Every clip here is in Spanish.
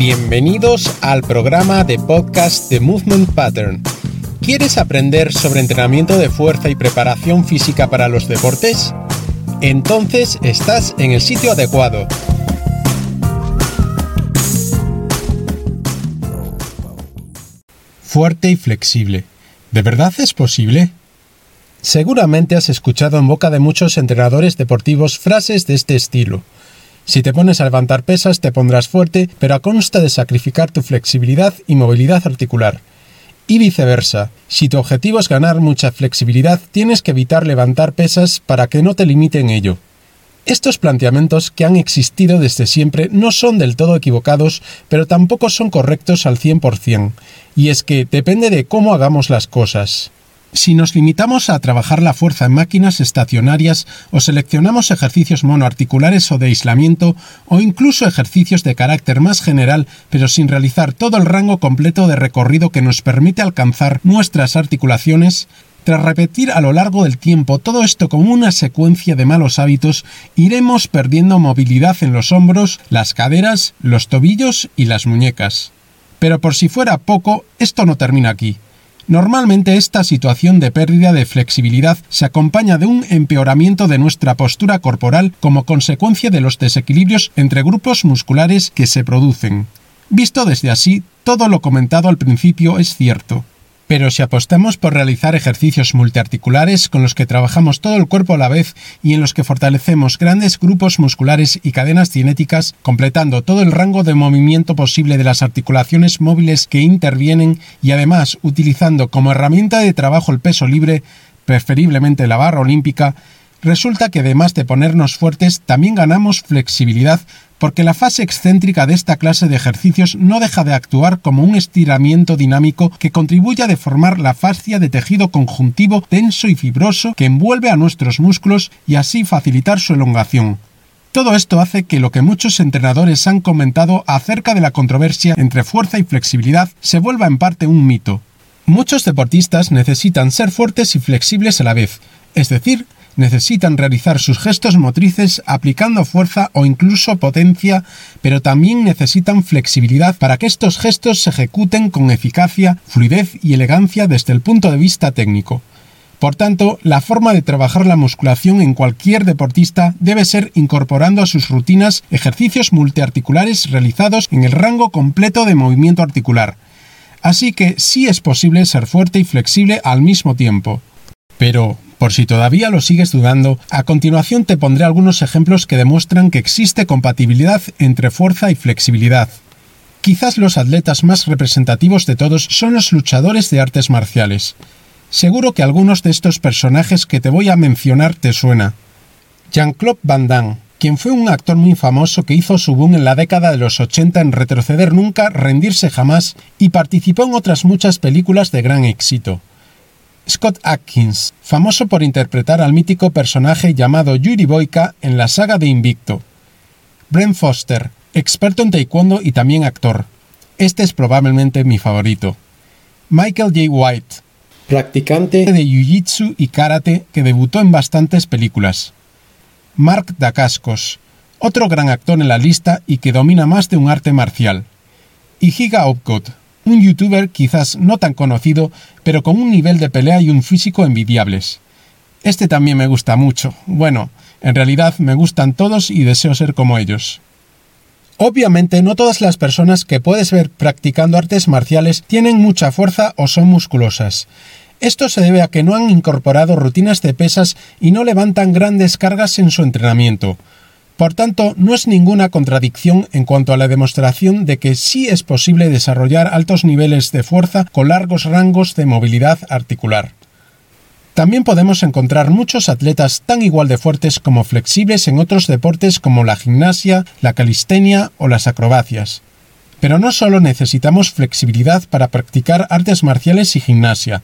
Bienvenidos al programa de podcast de Movement Pattern. ¿Quieres aprender sobre entrenamiento de fuerza y preparación física para los deportes? Entonces estás en el sitio adecuado. Fuerte y flexible. ¿De verdad es posible? Seguramente has escuchado en boca de muchos entrenadores deportivos frases de este estilo. Si te pones a levantar pesas te pondrás fuerte, pero a consta de sacrificar tu flexibilidad y movilidad articular. Y viceversa, si tu objetivo es ganar mucha flexibilidad, tienes que evitar levantar pesas para que no te limiten ello. Estos planteamientos que han existido desde siempre no son del todo equivocados, pero tampoco son correctos al 100%, y es que depende de cómo hagamos las cosas. Si nos limitamos a trabajar la fuerza en máquinas estacionarias o seleccionamos ejercicios monoarticulares o de aislamiento o incluso ejercicios de carácter más general pero sin realizar todo el rango completo de recorrido que nos permite alcanzar nuestras articulaciones, tras repetir a lo largo del tiempo todo esto como una secuencia de malos hábitos, iremos perdiendo movilidad en los hombros, las caderas, los tobillos y las muñecas. Pero por si fuera poco, esto no termina aquí. Normalmente esta situación de pérdida de flexibilidad se acompaña de un empeoramiento de nuestra postura corporal como consecuencia de los desequilibrios entre grupos musculares que se producen. Visto desde así, todo lo comentado al principio es cierto. Pero si apostamos por realizar ejercicios multiarticulares con los que trabajamos todo el cuerpo a la vez y en los que fortalecemos grandes grupos musculares y cadenas cinéticas, completando todo el rango de movimiento posible de las articulaciones móviles que intervienen y además utilizando como herramienta de trabajo el peso libre, preferiblemente la barra olímpica, resulta que además de ponernos fuertes también ganamos flexibilidad porque la fase excéntrica de esta clase de ejercicios no deja de actuar como un estiramiento dinámico que contribuye a deformar la fascia de tejido conjuntivo denso y fibroso que envuelve a nuestros músculos y así facilitar su elongación. Todo esto hace que lo que muchos entrenadores han comentado acerca de la controversia entre fuerza y flexibilidad se vuelva en parte un mito. Muchos deportistas necesitan ser fuertes y flexibles a la vez, es decir, necesitan realizar sus gestos motrices aplicando fuerza o incluso potencia, pero también necesitan flexibilidad para que estos gestos se ejecuten con eficacia, fluidez y elegancia desde el punto de vista técnico. Por tanto, la forma de trabajar la musculación en cualquier deportista debe ser incorporando a sus rutinas ejercicios multiarticulares realizados en el rango completo de movimiento articular. Así que sí es posible ser fuerte y flexible al mismo tiempo. Pero, por si todavía lo sigues dudando, a continuación te pondré algunos ejemplos que demuestran que existe compatibilidad entre fuerza y flexibilidad. Quizás los atletas más representativos de todos son los luchadores de artes marciales. Seguro que algunos de estos personajes que te voy a mencionar te suena. Jean-Claude Van Damme, quien fue un actor muy famoso que hizo su boom en la década de los 80 en retroceder nunca, rendirse jamás y participó en otras muchas películas de gran éxito. Scott Atkins, famoso por interpretar al mítico personaje llamado Yuri Boyka en la saga de Invicto. Brent Foster, experto en taekwondo y también actor. Este es probablemente mi favorito. Michael J. White, practicante de Jiu-Jitsu y Karate que debutó en bastantes películas. Mark Dacascos, otro gran actor en la lista y que domina más de un arte marcial. Y Higa Opgot, un youtuber quizás no tan conocido, pero con un nivel de pelea y un físico envidiables. Este también me gusta mucho. Bueno, en realidad me gustan todos y deseo ser como ellos. Obviamente no todas las personas que puedes ver practicando artes marciales tienen mucha fuerza o son musculosas. Esto se debe a que no han incorporado rutinas de pesas y no levantan grandes cargas en su entrenamiento. Por tanto, no es ninguna contradicción en cuanto a la demostración de que sí es posible desarrollar altos niveles de fuerza con largos rangos de movilidad articular. También podemos encontrar muchos atletas tan igual de fuertes como flexibles en otros deportes como la gimnasia, la calistenia o las acrobacias. Pero no solo necesitamos flexibilidad para practicar artes marciales y gimnasia,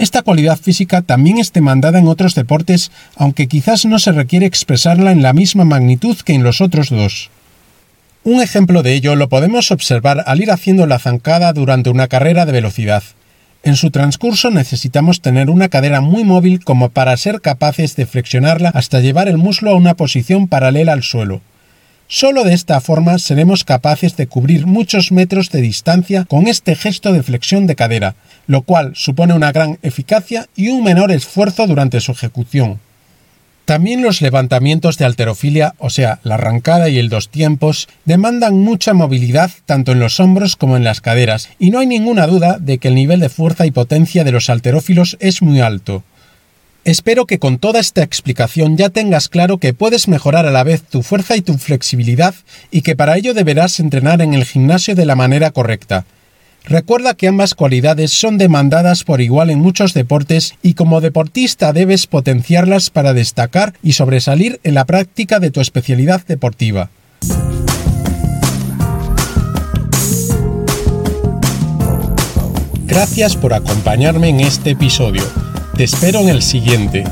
esta cualidad física también es demandada en otros deportes, aunque quizás no se requiere expresarla en la misma magnitud que en los otros dos. Un ejemplo de ello lo podemos observar al ir haciendo la zancada durante una carrera de velocidad. En su transcurso necesitamos tener una cadera muy móvil como para ser capaces de flexionarla hasta llevar el muslo a una posición paralela al suelo. Solo de esta forma seremos capaces de cubrir muchos metros de distancia con este gesto de flexión de cadera, lo cual supone una gran eficacia y un menor esfuerzo durante su ejecución. También los levantamientos de alterofilia, o sea, la arrancada y el dos tiempos, demandan mucha movilidad tanto en los hombros como en las caderas, y no hay ninguna duda de que el nivel de fuerza y potencia de los alterófilos es muy alto. Espero que con toda esta explicación ya tengas claro que puedes mejorar a la vez tu fuerza y tu flexibilidad y que para ello deberás entrenar en el gimnasio de la manera correcta. Recuerda que ambas cualidades son demandadas por igual en muchos deportes y como deportista debes potenciarlas para destacar y sobresalir en la práctica de tu especialidad deportiva. Gracias por acompañarme en este episodio. Te espero en el siguiente.